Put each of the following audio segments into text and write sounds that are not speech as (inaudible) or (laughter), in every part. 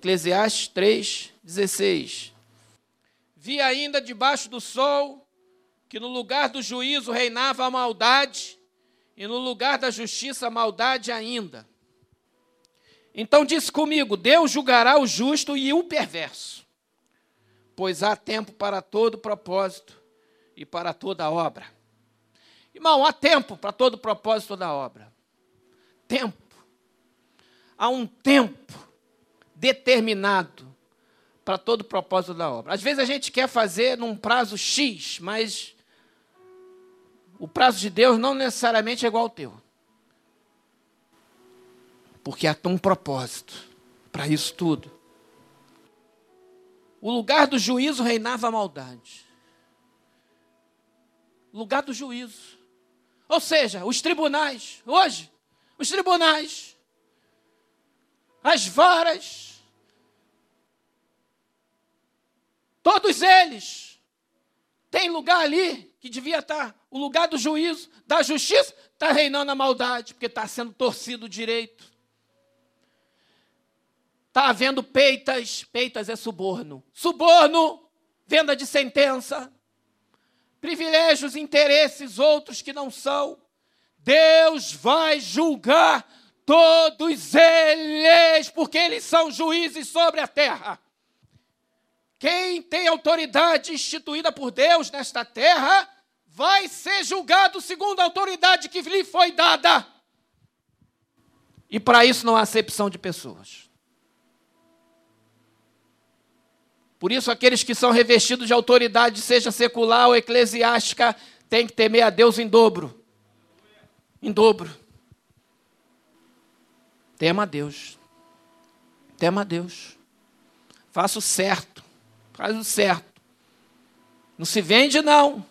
Eclesiastes 3, 16. Vi ainda debaixo do sol que no lugar do juízo reinava a maldade, e no lugar da justiça a maldade ainda. Então disse comigo: Deus julgará o justo e o perverso, pois há tempo para todo propósito e para toda obra. Irmão, há tempo para todo propósito toda obra. Tempo. Há um tempo determinado para todo propósito da obra. Às vezes a gente quer fazer num prazo X, mas o prazo de Deus não necessariamente é igual ao teu. Porque há um propósito para isso tudo. O lugar do juízo reinava a maldade. Lugar do juízo. Ou seja, os tribunais, hoje, os tribunais, as varas, todos eles têm lugar ali que devia estar o lugar do juízo, da justiça, está reinando a maldade, porque está sendo torcido o direito. Está havendo peitas, peitas é suborno. Suborno, venda de sentença, privilégios, interesses, outros que não são. Deus vai julgar todos eles, porque eles são juízes sobre a terra. Quem tem autoridade instituída por Deus nesta terra vai ser julgado segundo a autoridade que lhe foi dada. E para isso não há acepção de pessoas. Por isso, aqueles que são revestidos de autoridade, seja secular ou eclesiástica, têm que temer a Deus em dobro. Em dobro. Tema a Deus. Tema a Deus. Faça o certo. Faz o certo. Não se vende, não.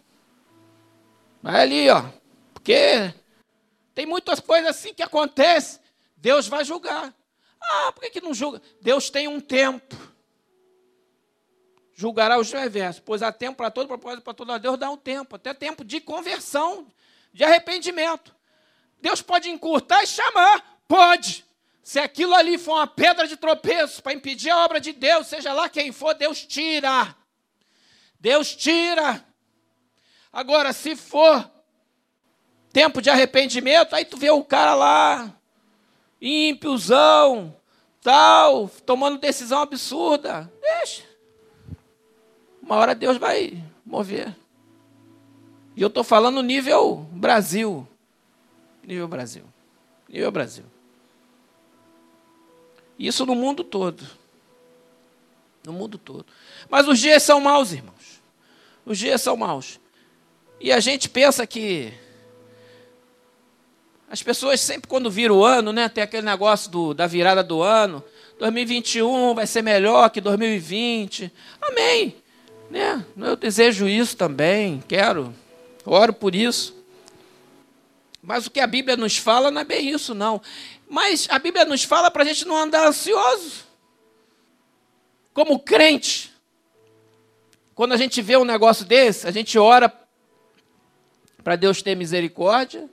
Vai ali, ó. Porque tem muitas coisas assim que acontecem. Deus vai julgar. Ah, por que, que não julga? Deus tem um tempo julgará os perversos, pois há tempo para todo propósito, para todo Deus dá um tempo, até tempo de conversão, de arrependimento. Deus pode encurtar e chamar, pode. Se aquilo ali for uma pedra de tropeço para impedir a obra de Deus, seja lá quem for, Deus tira. Deus tira. Agora, se for tempo de arrependimento, aí tu vê o cara lá, ímpiozão, tal, tomando decisão absurda. Deixa. Uma hora Deus vai mover. E eu estou falando nível Brasil. Nível Brasil. Nível Brasil. Isso no mundo todo. No mundo todo. Mas os dias são maus, irmãos. Os dias são maus. E a gente pensa que. As pessoas sempre, quando viram o ano, né, tem aquele negócio do, da virada do ano. 2021 vai ser melhor que 2020. Amém. Né? Eu desejo isso também, quero, oro por isso. Mas o que a Bíblia nos fala não é bem isso, não. Mas a Bíblia nos fala para a gente não andar ansioso. Como crente, quando a gente vê um negócio desse, a gente ora para Deus ter misericórdia,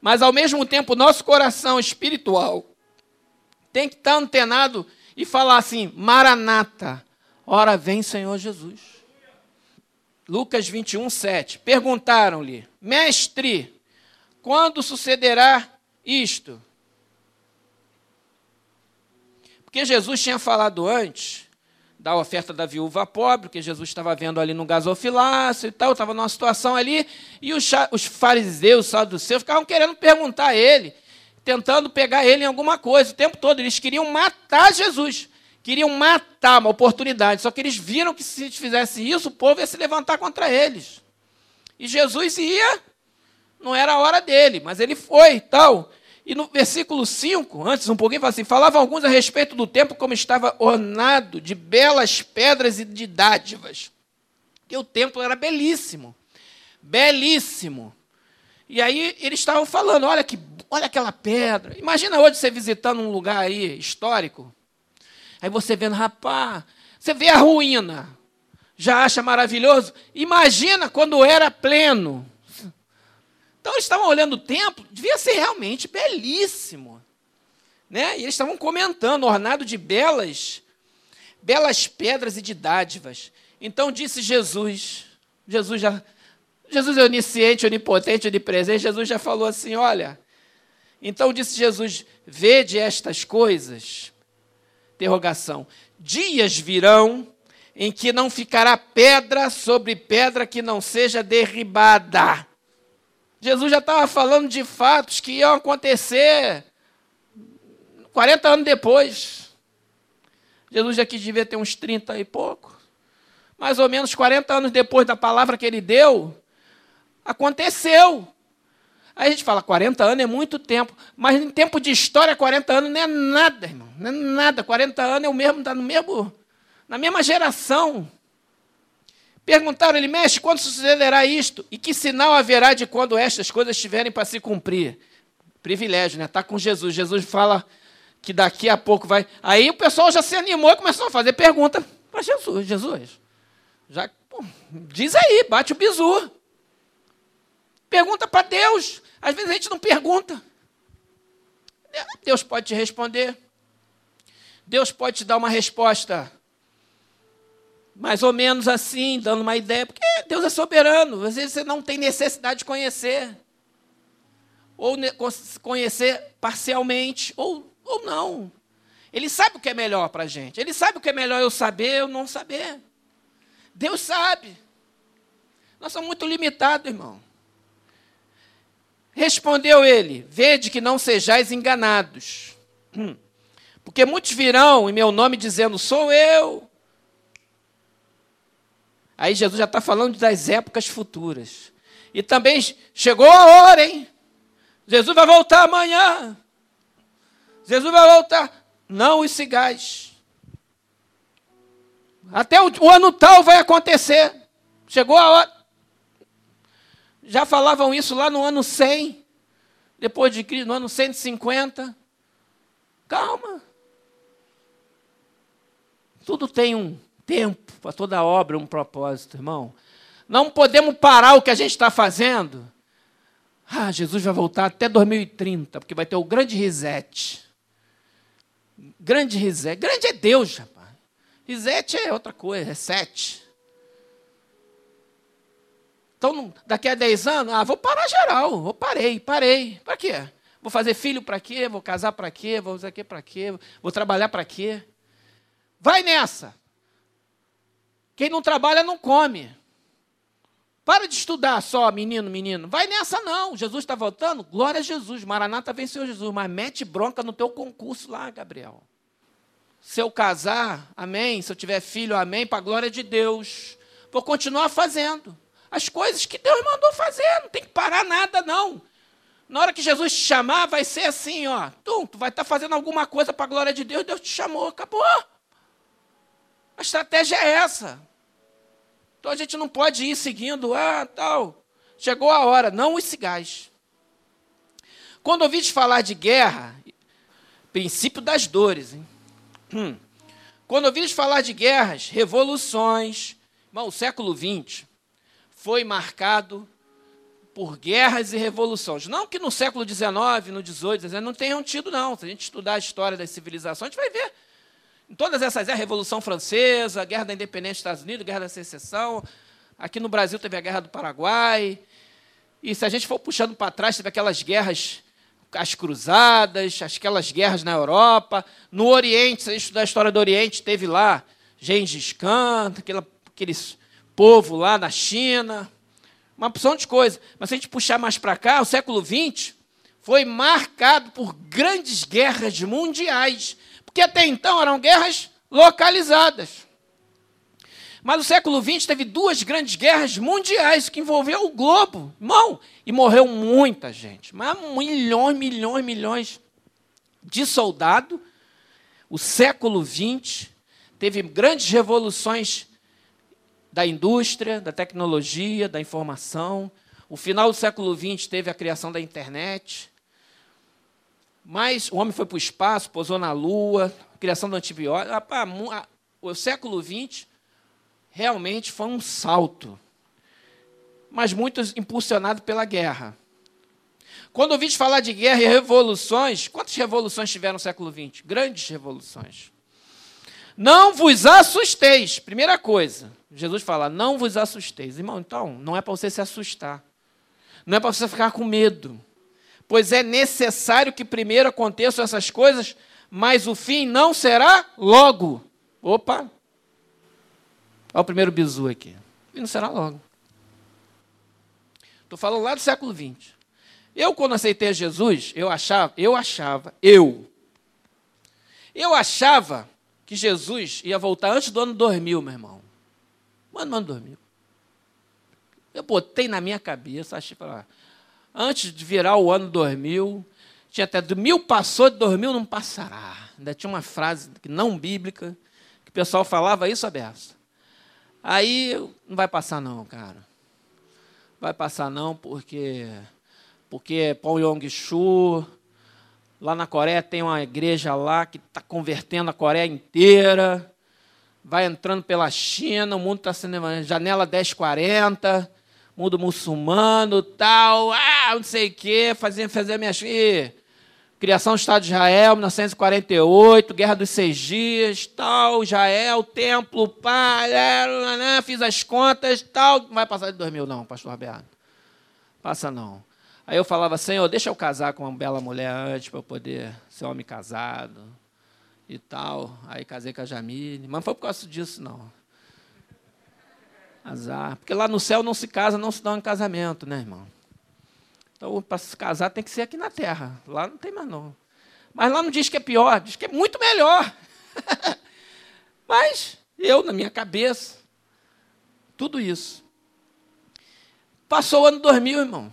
mas ao mesmo tempo nosso coração espiritual tem que estar antenado e falar assim: Maranata, ora vem Senhor Jesus. Lucas 21, 7. Perguntaram-lhe, mestre, quando sucederá isto? Porque Jesus tinha falado antes da oferta da viúva pobre, que Jesus estava vendo ali no gasofilácio e tal, estava numa situação ali, e os, os fariseus, os saduceus, ficavam querendo perguntar a ele, tentando pegar ele em alguma coisa o tempo todo. Eles queriam matar Jesus queriam matar uma oportunidade, só que eles viram que se fizesse isso, o povo ia se levantar contra eles. E Jesus ia, não era a hora dele, mas ele foi tal. E no versículo 5, antes um pouquinho, fala assim: falavam alguns a respeito do templo como estava ornado de belas pedras e de dádivas. Que o templo era belíssimo. Belíssimo. E aí eles estavam falando: olha, que, olha aquela pedra. Imagina hoje você visitando um lugar aí histórico, Aí você vendo, rapaz, você vê a ruína, já acha maravilhoso? Imagina quando era pleno. Então eles estavam olhando o templo, devia ser realmente belíssimo. Né? E eles estavam comentando, ornado de belas belas pedras e de dádivas. Então disse Jesus, Jesus já, Jesus é onisciente, onipotente, onipresente, Jesus já falou assim, olha, então disse Jesus, vede estas coisas, interrogação, dias virão em que não ficará pedra sobre pedra que não seja derribada. Jesus já estava falando de fatos que iam acontecer 40 anos depois. Jesus aqui devia ter uns 30 e pouco. Mais ou menos 40 anos depois da palavra que ele deu, aconteceu. Aí a gente fala, 40 anos é muito tempo. Mas em tempo de história, 40 anos não é nada, irmão. Não é nada. 40 anos é o mesmo, está no mesmo, na mesma geração. Perguntaram ele, mestre, quando sucederá isto? E que sinal haverá de quando estas coisas estiverem para se cumprir? Privilégio, né? Está com Jesus. Jesus fala que daqui a pouco vai. Aí o pessoal já se animou e começou a fazer pergunta para Jesus. Jesus, já, pô, diz aí, bate o bizu. Pergunta para Deus. Às vezes a gente não pergunta. Deus pode te responder. Deus pode te dar uma resposta mais ou menos assim, dando uma ideia, porque Deus é soberano. Às vezes você não tem necessidade de conhecer. Ou conhecer parcialmente, ou ou não. Ele sabe o que é melhor para a gente. Ele sabe o que é melhor eu saber ou não saber. Deus sabe. Nós somos muito limitados, irmão. Respondeu ele: Vede que não sejais enganados. (clears throat) Porque muitos virão em meu nome dizendo: Sou eu. Aí Jesus já está falando das épocas futuras. E também chegou a hora, hein? Jesus vai voltar amanhã. Jesus vai voltar. Não os cigais. Até o, o ano tal vai acontecer. Chegou a hora. Já falavam isso lá no ano 100, depois de Cristo, no ano 150. Calma. Tudo tem um tempo, para toda obra um propósito, irmão. Não podemos parar o que a gente está fazendo. Ah, Jesus vai voltar até 2030, porque vai ter o grande reset. Grande reset. Grande é Deus, rapaz. Reset é outra coisa, sete. Então, daqui a 10 anos, ah, vou parar geral. Vou parei, parei. Para quê? Vou fazer filho para quê? Vou casar para quê? Vou fazer aqui para quê? Vou trabalhar para quê? Vai nessa. Quem não trabalha não come. Para de estudar só, menino, menino. Vai nessa não. Jesus está voltando? Glória a Jesus. Maranata venceu Jesus. Mas mete bronca no teu concurso lá, Gabriel. Se eu casar, amém. Se eu tiver filho, amém. Para a glória de Deus. Vou continuar fazendo. As coisas que Deus mandou fazer. Não tem que parar nada, não. Na hora que Jesus te chamar, vai ser assim, ó. Tu, tu vai estar tá fazendo alguma coisa para a glória de Deus. Deus te chamou. Acabou. A estratégia é essa. Então a gente não pode ir seguindo, ah, tal. Chegou a hora, não os cigais. Quando ouvi falar de guerra, princípio das dores, hein? Hum. Quando ouvi falar de guerras, revoluções, irmão, o século XX foi marcado por guerras e revoluções. Não que no século XIX, no XVIII, não tenham tido, não. Se a gente estudar a história das civilizações, a gente vai ver todas essas é a Revolução Francesa, a Guerra da Independência dos Estados Unidos, a Guerra da Secessão. Aqui no Brasil teve a Guerra do Paraguai. E se a gente for puxando para trás, teve aquelas guerras, as cruzadas, aquelas guerras na Europa. No Oriente, se a gente estudar a história do Oriente, teve lá Gengis Khan, aquele, aquele povo lá na China. Uma opção de coisa. Mas se a gente puxar mais para cá, o século XX foi marcado por grandes guerras mundiais porque até então eram guerras localizadas. Mas no século XX teve duas grandes guerras mundiais que envolveu o globo, irmão, e morreu muita gente, mas milhões, milhões, milhões de soldados. O século XX teve grandes revoluções da indústria, da tecnologia, da informação. O final do século XX teve a criação da internet. Mas o homem foi para o espaço, pousou na Lua, criação do antibiótico. O século XX realmente foi um salto, mas muito impulsionado pela guerra. Quando ouviste falar de guerra e revoluções, quantas revoluções tiveram no século XX? Grandes revoluções. Não vos assusteis. Primeira coisa, Jesus fala: não vos assusteis. Irmão, então, não é para você se assustar. Não é para você ficar com medo. Pois é necessário que primeiro aconteçam essas coisas, mas o fim não será logo. Opa! Olha o primeiro bizu aqui. E não será logo. Estou falando lá do século XX. Eu, quando aceitei Jesus, eu achava, eu achava, eu, eu achava que Jesus ia voltar antes do ano 2000, meu irmão. Mano, ano 2000. Eu botei na minha cabeça, achei, falar, antes de virar o ano 2000, tinha até do mil passou, de 2000 não passará. Ainda tinha uma frase não bíblica, que o pessoal falava isso aberto. Aí, não vai passar não, cara. Vai passar não, porque porque Paul Yong-Chu, lá na Coreia tem uma igreja lá que está convertendo a Coreia inteira, vai entrando pela China, o mundo está sendo janela 1040, mundo muçulmano, tal, ah, não sei o quê, fazer, fazer minhas. Criação do Estado de Israel, 1948, Guerra dos Seis Dias, tal, Israel, templo, pá, fiz as contas, tal. Não vai passar de 2000, não, pastor Roberto. Passa não. Aí eu falava, Senhor, deixa eu casar com uma bela mulher antes para eu poder ser homem casado e tal. Aí casei com a Jamile, mas não foi por causa disso, não. Azar. Porque lá no céu não se casa, não se dá um casamento, né, irmão? Então, para se casar tem que ser aqui na terra. Lá não tem mais, não. Mas lá não diz que é pior, diz que é muito melhor. (laughs) mas eu, na minha cabeça, tudo isso. Passou o ano 2000, irmão.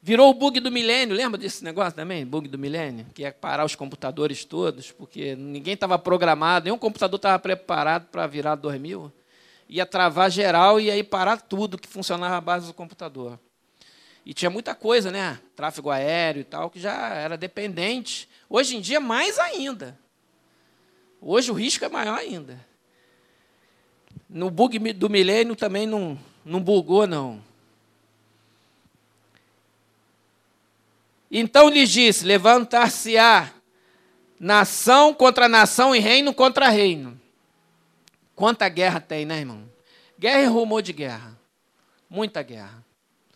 Virou o bug do milênio, lembra desse negócio também? Bug do milênio? Que é parar os computadores todos, porque ninguém estava programado, nenhum computador estava preparado para virar 2000. Ia travar geral e aí parar tudo que funcionava à base do computador. E tinha muita coisa, né? Tráfego aéreo e tal, que já era dependente. Hoje em dia, mais ainda. Hoje o risco é maior ainda. No bug do milênio também não, não bugou, não. Então lhes disse: Levantar-se-á nação contra nação e reino contra reino. Quanta guerra tem, né, irmão? Guerra e rumor de guerra. Muita guerra.